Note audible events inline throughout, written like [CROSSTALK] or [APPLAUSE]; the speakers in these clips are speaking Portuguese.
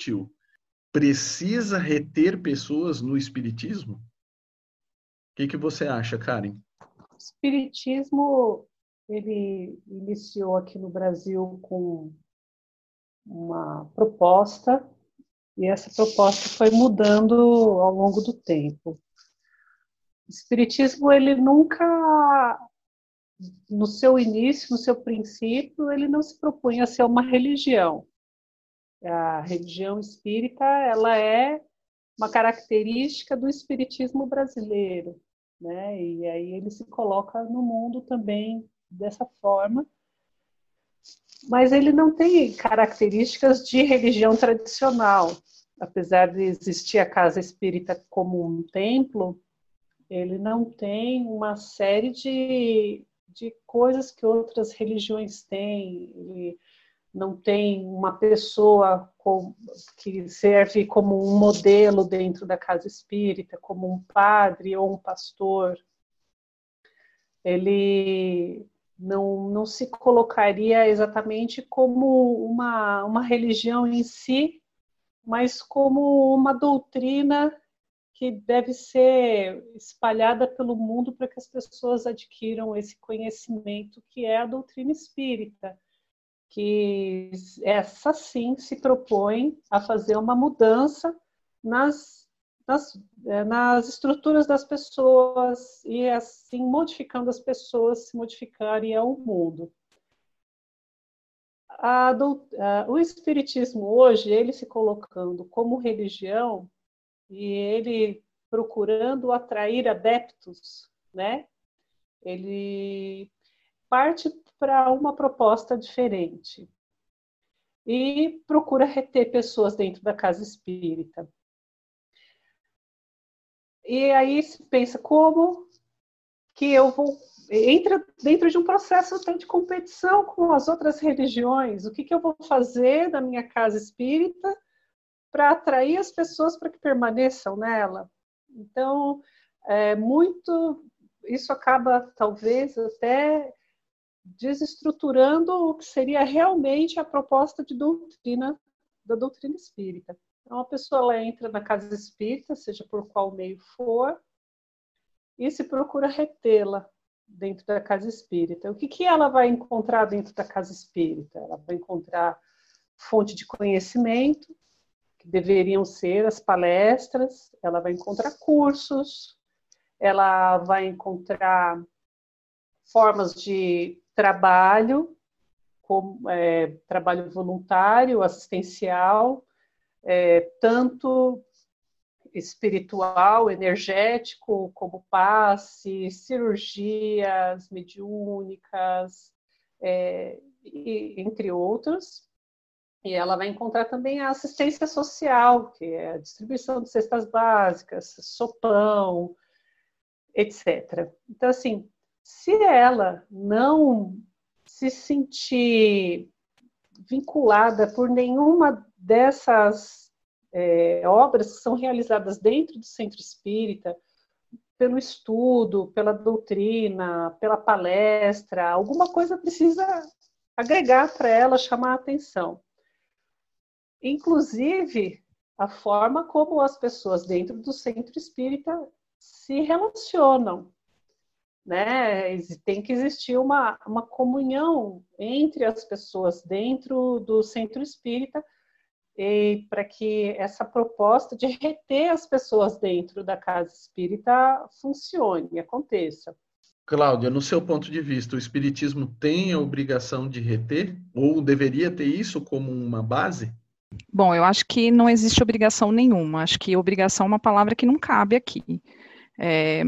discutiu, precisa reter pessoas no espiritismo? O que, que você acha, Karen? O espiritismo ele iniciou aqui no Brasil com uma proposta e essa proposta foi mudando ao longo do tempo. O espiritismo ele nunca no seu início, no seu princípio, ele não se propunha a ser uma religião. A religião espírita, ela é uma característica do espiritismo brasileiro, né? E aí ele se coloca no mundo também dessa forma. Mas ele não tem características de religião tradicional. Apesar de existir a casa espírita como um templo, ele não tem uma série de, de coisas que outras religiões têm. Ele não tem uma pessoa com, que serve como um modelo dentro da casa espírita, como um padre ou um pastor. Ele não, não se colocaria exatamente como uma, uma religião em si, mas como uma doutrina que deve ser espalhada pelo mundo para que as pessoas adquiram esse conhecimento que é a doutrina espírita, que essa sim se propõe a fazer uma mudança nas nas, é, nas estruturas das pessoas e assim modificando as pessoas se modificarem ao mundo. A, o espiritismo hoje ele se colocando como religião e ele procurando atrair adeptos, né? Ele parte para uma proposta diferente e procura reter pessoas dentro da casa espírita. E aí se pensa como que eu vou entra dentro de um processo até de competição com as outras religiões. O que, que eu vou fazer na minha casa espírita para atrair as pessoas para que permaneçam nela? Então, é muito isso acaba talvez até desestruturando o que seria realmente a proposta de doutrina da doutrina espírita. Então, a pessoa ela entra na casa espírita, seja por qual meio for, e se procura retê-la dentro da casa espírita. O que, que ela vai encontrar dentro da casa espírita? Ela vai encontrar fonte de conhecimento, que deveriam ser as palestras, ela vai encontrar cursos, ela vai encontrar formas de trabalho, como é, trabalho voluntário, assistencial, é, tanto espiritual, energético, como passe, cirurgias mediúnicas, é, e, entre outros. E ela vai encontrar também a assistência social, que é a distribuição de cestas básicas, sopão, etc. Então, assim, se ela não se sentir vinculada por nenhuma dessas é, obras que são realizadas dentro do centro espírita, pelo estudo, pela doutrina, pela palestra, alguma coisa precisa agregar para ela, chamar a atenção. Inclusive, a forma como as pessoas dentro do centro espírita se relacionam né? Tem que existir uma, uma comunhão entre as pessoas dentro do centro espírita para que essa proposta de reter as pessoas dentro da casa espírita funcione e aconteça. Cláudia, no seu ponto de vista, o Espiritismo tem a obrigação de reter ou deveria ter isso como uma base? Bom, eu acho que não existe obrigação nenhuma. Acho que obrigação é uma palavra que não cabe aqui. É,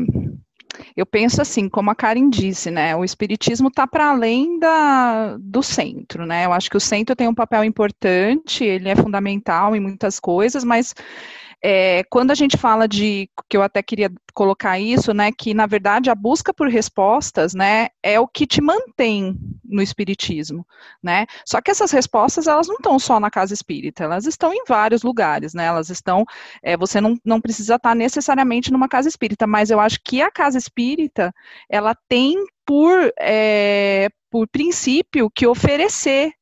eu penso assim, como a Karen disse, né, o espiritismo está para além da, do centro, né? Eu acho que o centro tem um papel importante, ele é fundamental em muitas coisas, mas é, quando a gente fala de, que eu até queria colocar isso, né, que na verdade a busca por respostas, né, é o que te mantém no espiritismo, né, só que essas respostas, elas não estão só na casa espírita, elas estão em vários lugares, né, elas estão, é, você não, não precisa estar necessariamente numa casa espírita, mas eu acho que a casa espírita, ela tem por, é, por princípio que oferecer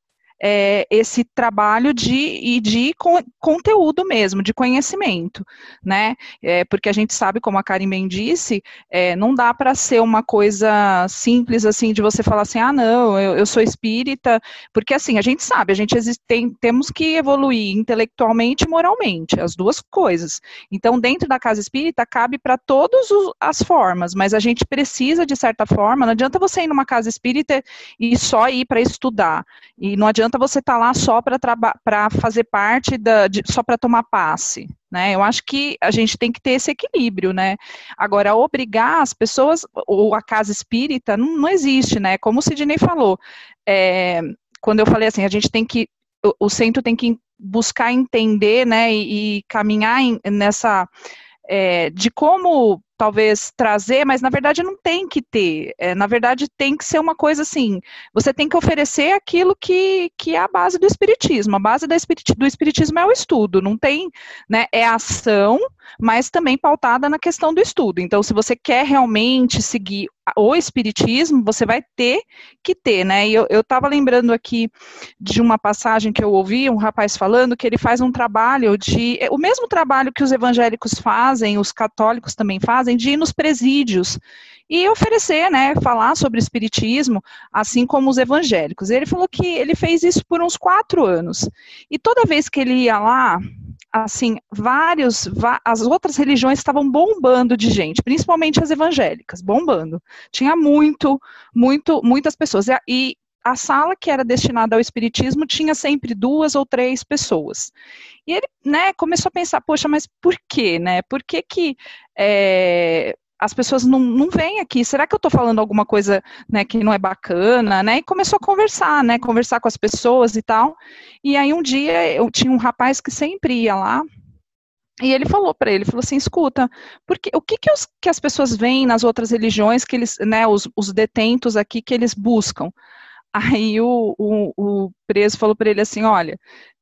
é, esse trabalho de, de con, conteúdo mesmo, de conhecimento, né? É, porque a gente sabe, como a Karen bem disse, é, não dá para ser uma coisa simples assim de você falar assim, ah, não, eu, eu sou espírita, porque assim, a gente sabe, a gente tem, temos que evoluir intelectualmente e moralmente, as duas coisas. Então, dentro da casa espírita, cabe para todas as formas, mas a gente precisa, de certa forma, não adianta você ir numa casa espírita e só ir para estudar, e não adianta você estar tá lá só para fazer parte da, de, só para tomar passe. Né? Eu acho que a gente tem que ter esse equilíbrio, né? Agora, obrigar as pessoas, ou a casa espírita, não, não existe, né? Como o Sidney falou, é, quando eu falei assim, a gente tem que, o, o centro tem que buscar entender, né, e, e caminhar em, nessa, é, de como talvez trazer, mas na verdade não tem que ter. É, na verdade tem que ser uma coisa assim. Você tem que oferecer aquilo que, que é a base do espiritismo. A base do espiritismo é o estudo. Não tem, né? É ação, mas também pautada na questão do estudo. Então, se você quer realmente seguir o espiritismo, você vai ter que ter, né? E eu estava lembrando aqui de uma passagem que eu ouvi, um rapaz falando que ele faz um trabalho de. O mesmo trabalho que os evangélicos fazem, os católicos também fazem fazem de ir nos presídios e oferecer, né, falar sobre espiritismo, assim como os evangélicos. Ele falou que ele fez isso por uns quatro anos. E toda vez que ele ia lá, assim, vários, as outras religiões estavam bombando de gente, principalmente as evangélicas, bombando. Tinha muito, muito, muitas pessoas. E a sala que era destinada ao espiritismo tinha sempre duas ou três pessoas. E ele, né, começou a pensar, poxa, mas por quê, né? Por que que é, as pessoas não, não vêm aqui? Será que eu estou falando alguma coisa, né, que não é bacana, né? E começou a conversar, né, conversar com as pessoas e tal. E aí um dia eu tinha um rapaz que sempre ia lá, e ele falou para ele, falou assim, escuta, porque o que, que, os, que, as pessoas veem nas outras religiões que eles, né, os, os detentos aqui que eles buscam? Aí o, o, o preso falou para ele assim: olha,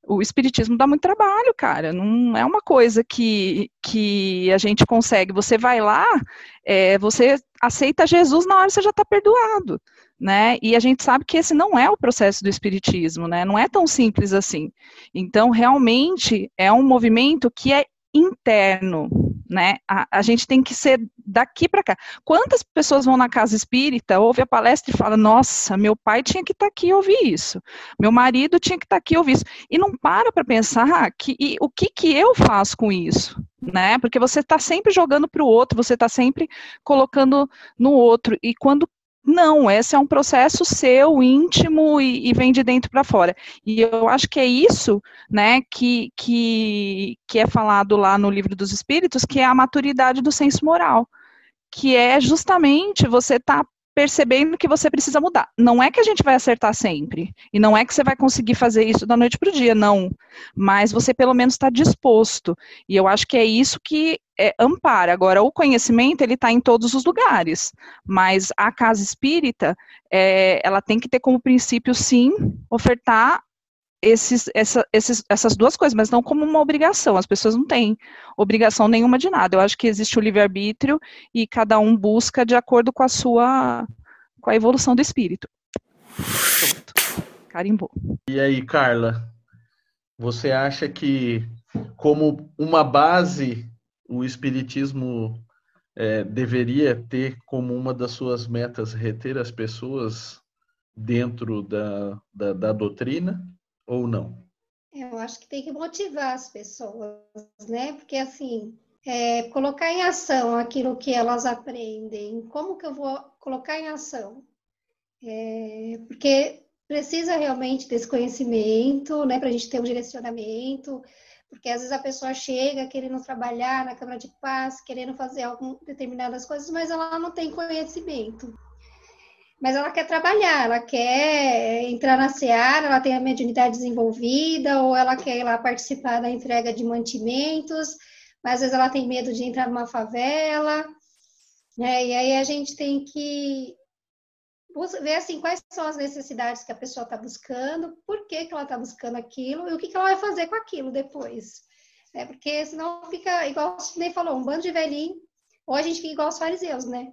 o espiritismo dá muito trabalho, cara. Não é uma coisa que, que a gente consegue. Você vai lá, é, você aceita Jesus na hora você já está perdoado, né? E a gente sabe que esse não é o processo do espiritismo, né? Não é tão simples assim. Então, realmente é um movimento que é interno, né? A, a gente tem que ser daqui para cá. Quantas pessoas vão na casa espírita, ouve a palestra e fala: Nossa, meu pai tinha que estar tá aqui e ouvir isso, meu marido tinha que estar tá aqui e ouvir isso, e não para para pensar que e, o que que eu faço com isso, né? Porque você está sempre jogando para o outro, você está sempre colocando no outro, e quando não, esse é um processo seu, íntimo e, e vem de dentro para fora. E eu acho que é isso, né, que, que, que é falado lá no livro dos Espíritos, que é a maturidade do senso moral, que é justamente você estar tá percebendo que você precisa mudar. Não é que a gente vai acertar sempre, e não é que você vai conseguir fazer isso da noite para o dia, não. Mas você pelo menos está disposto. E eu acho que é isso que é, ampara. Agora, o conhecimento ele está em todos os lugares, mas a casa espírita é, ela tem que ter como princípio, sim, ofertar esses, essa, esses, essas duas coisas, mas não como uma obrigação. As pessoas não têm obrigação nenhuma de nada. Eu acho que existe o livre-arbítrio e cada um busca de acordo com a sua com a evolução do espírito. Pronto. Carimbou. E aí, Carla, você acha que como uma base o espiritismo é, deveria ter como uma das suas metas reter as pessoas dentro da, da, da doutrina? ou não? Eu acho que tem que motivar as pessoas, né? Porque assim, é, colocar em ação aquilo que elas aprendem. Como que eu vou colocar em ação? É, porque precisa realmente desse conhecimento, né? Para a gente ter um direcionamento. Porque às vezes a pessoa chega querendo trabalhar na Câmara de Paz, querendo fazer algumas determinadas coisas, mas ela não tem conhecimento mas ela quer trabalhar, ela quer entrar na seara, ela tem a mediunidade desenvolvida, ou ela quer ir lá participar da entrega de mantimentos, mas às vezes ela tem medo de entrar numa favela, né? E aí a gente tem que ver assim quais são as necessidades que a pessoa está buscando, por que, que ela está buscando aquilo e o que, que ela vai fazer com aquilo depois. É porque senão fica igual o nem falou, um bando de velhinho, ou a gente fica igual os fariseus, né?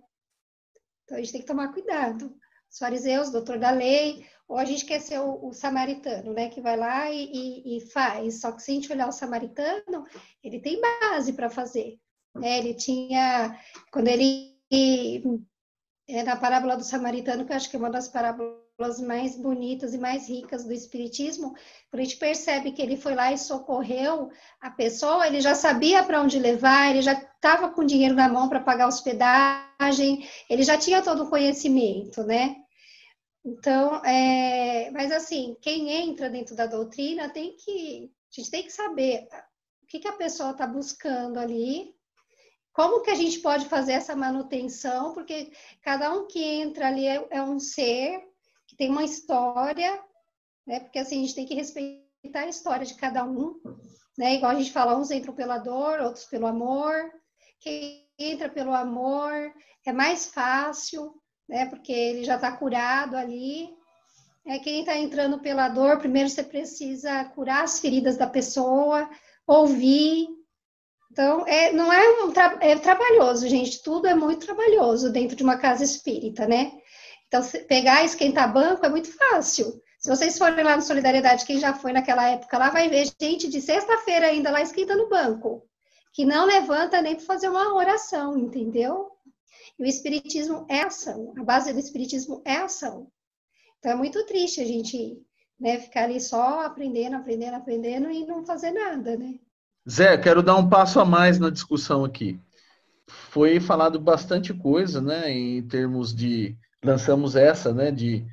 Então a gente tem que tomar cuidado. Os fariseus, doutor da lei, ou a gente quer ser o, o samaritano, né? Que vai lá e, e, e, faz. Só que se a gente olhar o samaritano, ele tem base para fazer. Né? Ele tinha, quando ele é na parábola do samaritano, que eu acho que é uma das parábolas mais bonitas e mais ricas do Espiritismo, a gente percebe que ele foi lá e socorreu a pessoa, ele já sabia para onde levar, ele já estava com dinheiro na mão para pagar hospedagem, ele já tinha todo o conhecimento, né? Então, é, mas assim, quem entra dentro da doutrina tem que, a gente tem que saber o que, que a pessoa está buscando ali, como que a gente pode fazer essa manutenção, porque cada um que entra ali é, é um ser que tem uma história, né? Porque assim, a gente tem que respeitar a história de cada um, né? Igual a gente fala, uns entram pela dor, outros pelo amor. Quem entra pelo amor é mais fácil, né? Porque ele já está curado ali. É quem está entrando pela dor, primeiro você precisa curar as feridas da pessoa, ouvir. Então, é, não é, um tra é trabalhoso, gente. Tudo é muito trabalhoso dentro de uma casa espírita, né? Então, pegar e esquentar banco é muito fácil. Se vocês forem lá no Solidariedade, quem já foi naquela época lá, vai ver gente de sexta-feira ainda lá esquentando banco, que não levanta nem para fazer uma oração, entendeu? E o Espiritismo é ação, a base do Espiritismo é ação. Então é muito triste a gente né, ficar ali só aprendendo, aprendendo, aprendendo e não fazer nada, né? Zé, quero dar um passo a mais na discussão aqui. Foi falado bastante coisa, né, em termos de lançamos essa, né, de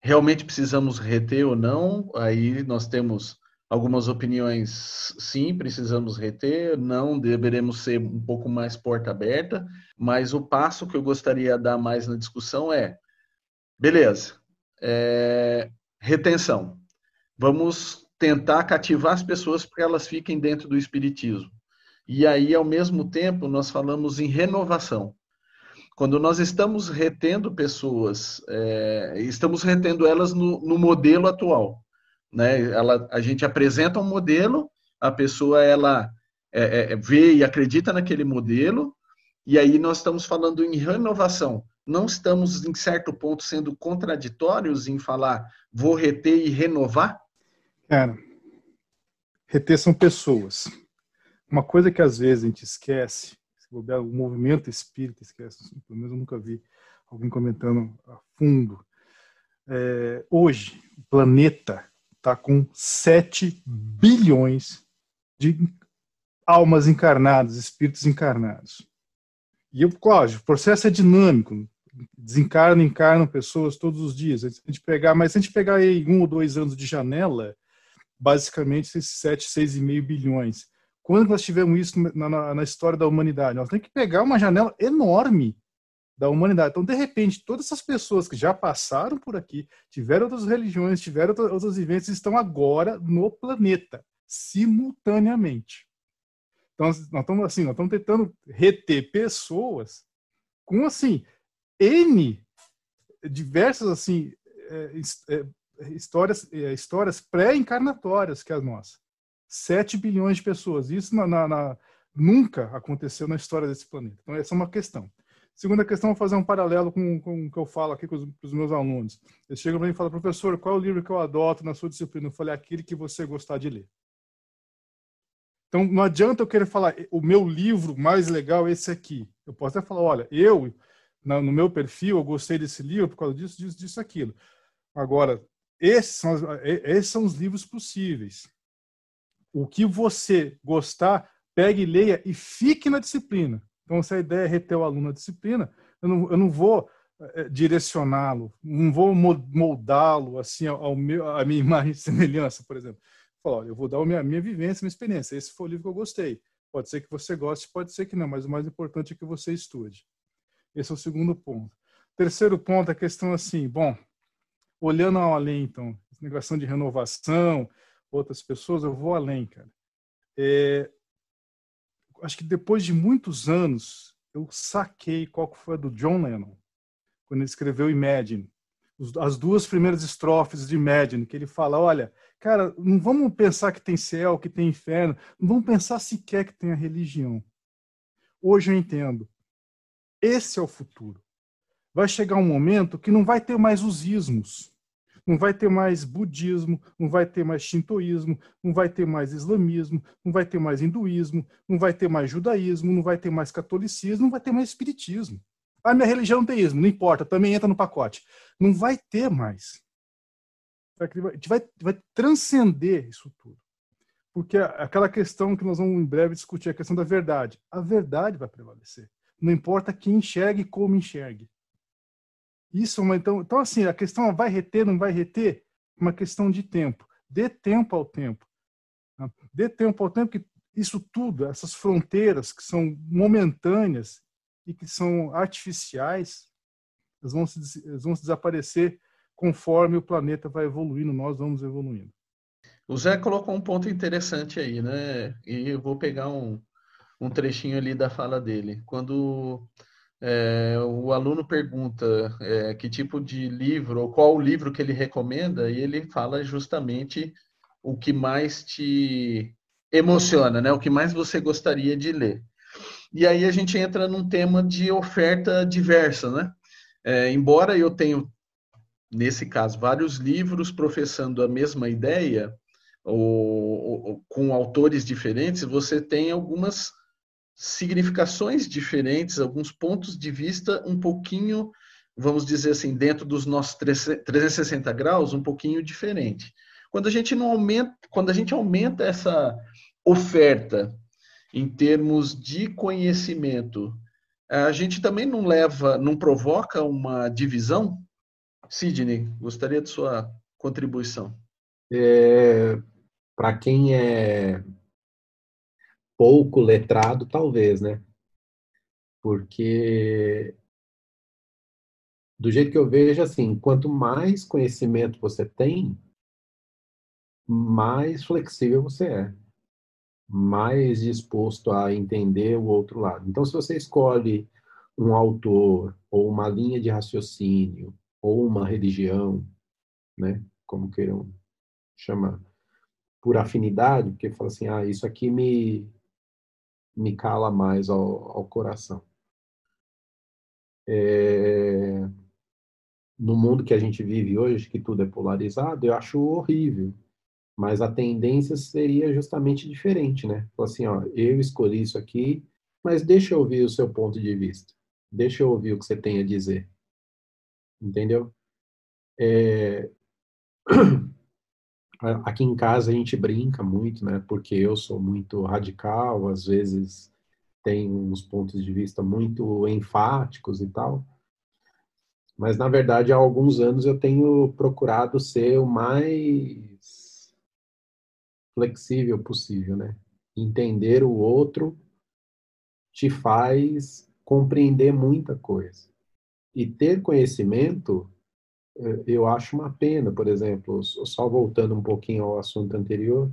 realmente precisamos reter ou não. Aí nós temos algumas opiniões, sim, precisamos reter, não, deveremos ser um pouco mais porta aberta, mas o passo que eu gostaria de dar mais na discussão é, beleza, é, retenção. Vamos tentar cativar as pessoas para elas fiquem dentro do espiritismo. E aí, ao mesmo tempo, nós falamos em renovação. Quando nós estamos retendo pessoas, é, estamos retendo elas no, no modelo atual né? Ela, a gente apresenta um modelo, a pessoa ela é, é, é, vê e acredita naquele modelo, e aí nós estamos falando em renovação. Não estamos, em certo ponto, sendo contraditórios em falar vou reter e renovar? Cara, reter são pessoas. Uma coisa que às vezes a gente esquece, o movimento espírita esquece, pelo menos eu nunca vi alguém comentando a fundo. É, hoje, o planeta está com 7 bilhões de almas encarnadas, espíritos encarnados. E, claro, o processo é dinâmico, desencarnam, encarnam pessoas todos os dias. A gente pegar, mas se a gente pegar aí um ou dois anos de janela, basicamente esses 7, 6,5 bilhões. Quando nós tivemos isso na, na, na, história da humanidade? Nós temos que pegar uma janela enorme da humanidade. Então, de repente, todas essas pessoas que já passaram por aqui, tiveram outras religiões, tiveram outras vivências, estão agora no planeta, simultaneamente. Então, nós estamos assim, nós estamos tentando reter pessoas com assim n diversas assim é, é, histórias é, histórias pré-encarnatórias que as nossas. 7 bilhões de pessoas. Isso na, na, na, nunca aconteceu na história desse planeta. Então, essa é uma questão. Segunda questão, vou fazer um paralelo com, com o que eu falo aqui com os, com os meus alunos. Eles chegam para mim e falam, professor, qual é o livro que eu adoto na sua disciplina? Eu falei, aquele que você gostar de ler. Então, não adianta eu querer falar, o meu livro mais legal é esse aqui. Eu posso até falar, olha, eu, no meu perfil, eu gostei desse livro por causa disso, disso, disso, aquilo. Agora, esses são, esses são os livros possíveis. O que você gostar, pegue leia e fique na disciplina. Então, se a ideia é reter o aluno na disciplina, eu não, eu não vou é, direcioná-lo, não vou moldá-lo assim ao meu, à minha [LAUGHS] imagem e semelhança, por exemplo. Falar, eu vou dar a minha, minha vivência, minha experiência. Esse foi o livro que eu gostei. Pode ser que você goste, pode ser que não, mas o mais importante é que você estude. Esse é o segundo ponto. Terceiro ponto, a questão assim, bom, olhando ao além, então, negação de renovação, outras pessoas, eu vou além, cara. É, acho que depois de muitos anos, eu saquei qual foi a do John Lennon, quando ele escreveu Imagine. As duas primeiras estrofes de Imagine, que ele fala, olha, cara, não vamos pensar que tem céu, que tem inferno, não vamos pensar sequer que tem a religião. Hoje eu entendo. Esse é o futuro. Vai chegar um momento que não vai ter mais os ismos. Não vai ter mais budismo, não vai ter mais shintoísmo, não vai ter mais islamismo, não vai ter mais hinduísmo, não vai ter mais judaísmo, não vai ter mais catolicismo, não vai ter mais espiritismo. Ah, minha religião não tem ismo, não importa, também entra no pacote. Não vai ter mais. A gente vai, vai transcender isso tudo. Porque aquela questão que nós vamos em breve discutir, a questão da verdade. A verdade vai prevalecer. Não importa quem enxergue e como enxergue. Isso, é então, então assim, a questão vai reter, não vai reter, é uma questão de tempo. Dê tempo ao tempo. Tá? Dê tempo ao tempo que isso tudo, essas fronteiras que são momentâneas e que são artificiais, elas vão, se, elas vão desaparecer conforme o planeta vai evoluindo, nós vamos evoluindo. O Zé colocou um ponto interessante aí, né? E eu vou pegar um, um trechinho ali da fala dele. Quando é, o aluno pergunta é, que tipo de livro, ou qual o livro que ele recomenda, e ele fala justamente o que mais te emociona, né? O que mais você gostaria de ler. E aí a gente entra num tema de oferta diversa, né? É, embora eu tenha, nesse caso, vários livros professando a mesma ideia, ou, ou, com autores diferentes, você tem algumas significações diferentes, alguns pontos de vista um pouquinho, vamos dizer assim, dentro dos nossos 360 graus, um pouquinho diferente. Quando a gente não aumenta, quando a gente aumenta essa oferta em termos de conhecimento, a gente também não leva, não provoca uma divisão? Sidney, gostaria de sua contribuição. É, Para quem é pouco letrado, talvez, né? Porque do jeito que eu vejo, assim, quanto mais conhecimento você tem, mais flexível você é, mais disposto a entender o outro lado. Então, se você escolhe um autor ou uma linha de raciocínio ou uma religião, né, como queiram chamar, por afinidade, porque fala assim, ah, isso aqui me me cala mais ao, ao coração. É, no mundo que a gente vive hoje, que tudo é polarizado, eu acho horrível. Mas a tendência seria justamente diferente, né? Assim, ó, eu escolhi isso aqui, mas deixa eu ouvir o seu ponto de vista. Deixa eu ouvir o que você tem a dizer. Entendeu? É... [CLEARS THROAT] Aqui em casa a gente brinca muito, né? Porque eu sou muito radical, às vezes tem uns pontos de vista muito enfáticos e tal. Mas na verdade há alguns anos eu tenho procurado ser o mais flexível possível, né? Entender o outro te faz compreender muita coisa. E ter conhecimento eu acho uma pena, por exemplo, só voltando um pouquinho ao assunto anterior,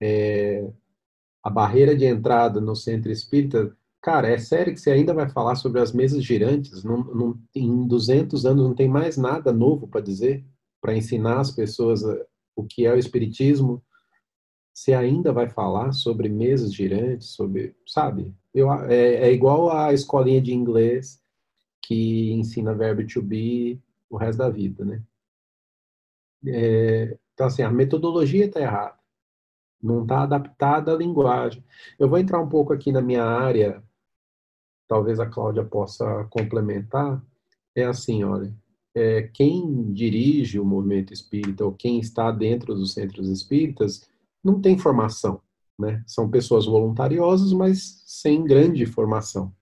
é, a barreira de entrada no centro espírita, cara, é sério que você ainda vai falar sobre as mesas girantes? Não, não, em 200 anos não tem mais nada novo para dizer, para ensinar as pessoas o que é o espiritismo? Você ainda vai falar sobre mesas girantes, sobre, sabe? Eu, é, é igual a escolinha de inglês que ensina verbo to be, o resto da vida, né? É, então, assim, a metodologia está errada. Não está adaptada à linguagem. Eu vou entrar um pouco aqui na minha área, talvez a Cláudia possa complementar. É assim, olha, é, quem dirige o movimento espírita ou quem está dentro dos centros espíritas não tem formação, né? São pessoas voluntariosas, mas sem grande formação.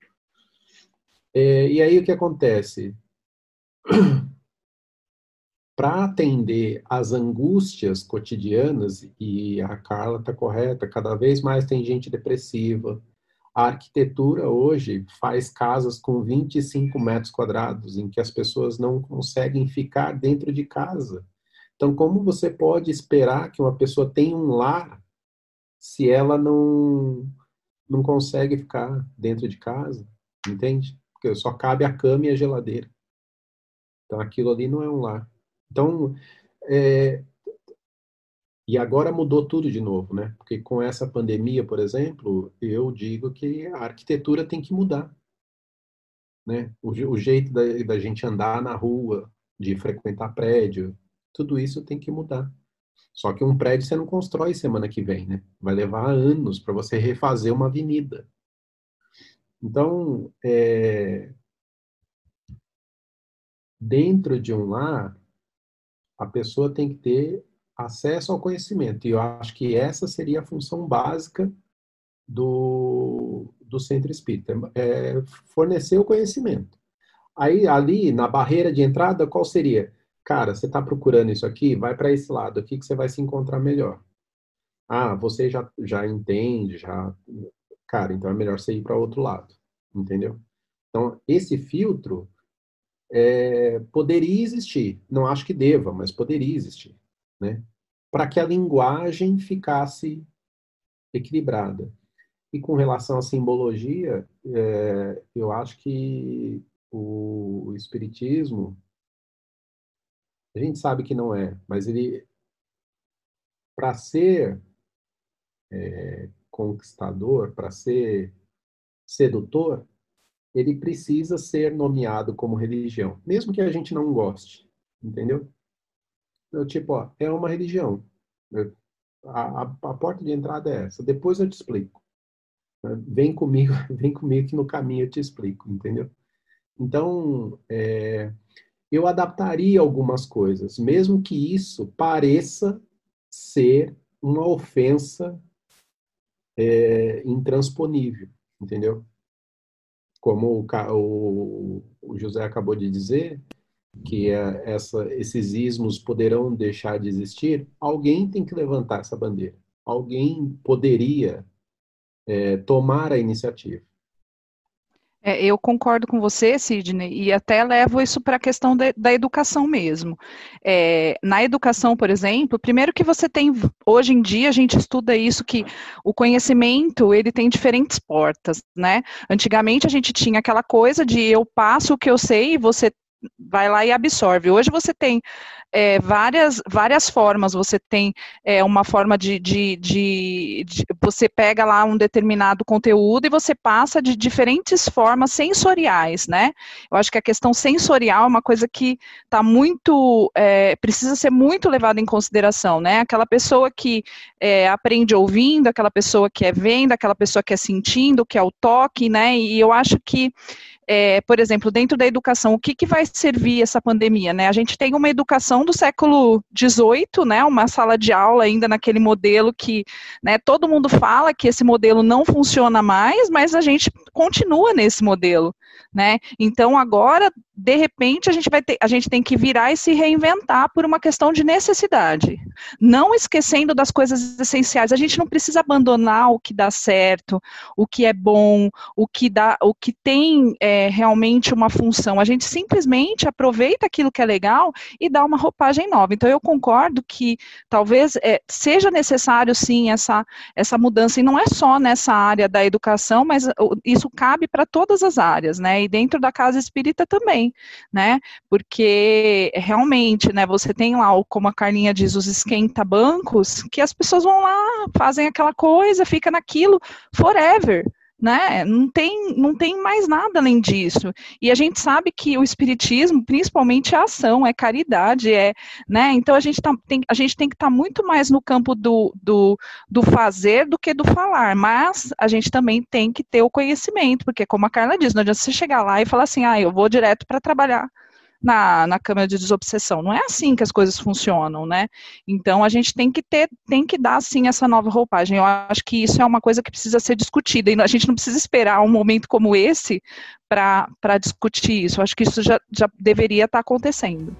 É, e aí o que acontece? Para atender às angústias cotidianas, e a Carla está correta, cada vez mais tem gente depressiva. A arquitetura hoje faz casas com 25 metros quadrados, em que as pessoas não conseguem ficar dentro de casa. Então, como você pode esperar que uma pessoa tenha um lar se ela não, não consegue ficar dentro de casa? Entende? Porque só cabe a cama e a geladeira. Então, aquilo ali não é um lar. Então, é, e agora mudou tudo de novo, né? Porque com essa pandemia, por exemplo, eu digo que a arquitetura tem que mudar. Né? O, o jeito da, da, gente andar na rua, de frequentar prédio, Tudo isso tem que mudar. Só que um prédio você não constrói semana que vem, né? Vai levar anos para você refazer uma avenida. Então, é... dentro de um lar, a pessoa tem que ter acesso ao conhecimento. E eu acho que essa seria a função básica do, do centro espírita, é fornecer o conhecimento. Aí, ali, na barreira de entrada, qual seria? Cara, você está procurando isso aqui? Vai para esse lado aqui que você vai se encontrar melhor. Ah, você já, já entende, já. Cara, então é melhor você ir para outro lado, entendeu? Então, esse filtro é, poderia existir. Não acho que deva, mas poderia existir, né? Para que a linguagem ficasse equilibrada. E com relação à simbologia, é, eu acho que o, espiritismo, a gente sabe que não é, mas ele, para ser é, conquistador, para ser sedutor, ele precisa ser nomeado como religião, mesmo que a gente não goste, entendeu? Eu, tipo, ó, é uma religião. A, a, a, porta de entrada é essa. Depois eu te explico. Vem comigo, [LAUGHS] vem comigo que no caminho eu te explico, entendeu? Então, é, eu adaptaria algumas coisas, mesmo que isso pareça ser uma ofensa é, intransponível, entendeu? Como o, o, José acabou de dizer, que é essa, esses ismos poderão deixar de existir, alguém tem que levantar essa bandeira. Alguém poderia é, tomar a iniciativa. É, eu concordo com você, Sidney, e até levo isso para a questão de, da educação mesmo. É, na educação, por exemplo, primeiro que você tem, hoje em dia, a gente estuda isso, que o conhecimento, ele tem diferentes portas, né? Antigamente, a gente tinha aquela coisa de eu passo o que eu sei e você vai lá e absorve. Hoje você tem é, várias, várias formas. Você tem é, uma forma de, de, de, de, Você pega lá um determinado conteúdo e você passa de diferentes formas sensoriais, né? Eu acho que a questão sensorial é uma coisa que está muito. É, precisa ser muito levada em consideração, né? Aquela pessoa que é, aprende ouvindo, aquela pessoa que é vendo, aquela pessoa que é sentindo, que é o toque, né? E eu acho que é, por exemplo, dentro da educação, o que, que vai servir essa pandemia? Né? A gente tem uma educação do século XVIII, né, uma sala de aula ainda naquele modelo que né, todo mundo fala que esse modelo não funciona mais, mas a gente continua nesse modelo. Né? Então agora, de repente, a gente vai ter, a gente tem que virar e se reinventar por uma questão de necessidade. Não esquecendo das coisas essenciais. A gente não precisa abandonar o que dá certo, o que é bom, o que dá, o que tem é, realmente uma função. A gente simplesmente aproveita aquilo que é legal e dá uma roupagem nova. Então eu concordo que talvez é, seja necessário sim essa, essa mudança, e não é só nessa área da educação, mas isso cabe para todas as áreas, né? E dentro da casa espírita também, né? Porque realmente, né, você tem lá, como a Carlinha diz, os esquenta-bancos, que as pessoas vão lá, fazem aquela coisa, fica naquilo forever, né? Não tem, não tem mais nada além disso. E a gente sabe que o espiritismo, principalmente é ação, é caridade, é, né? Então a gente, tá, tem, a gente tem que estar tá muito mais no campo do, do, do fazer do que do falar, mas a gente também tem que ter o conhecimento, porque como a Carla diz, não adianta você chegar lá e falar assim, ah, eu vou direto para trabalhar na, na Câmara de Desobsessão. Não é assim que as coisas funcionam, né? Então a gente tem que ter, tem que dar sim essa nova roupagem. Eu acho que isso é uma coisa que precisa ser discutida e a gente não precisa esperar um momento como esse para discutir isso. Eu acho que isso já, já deveria estar tá acontecendo.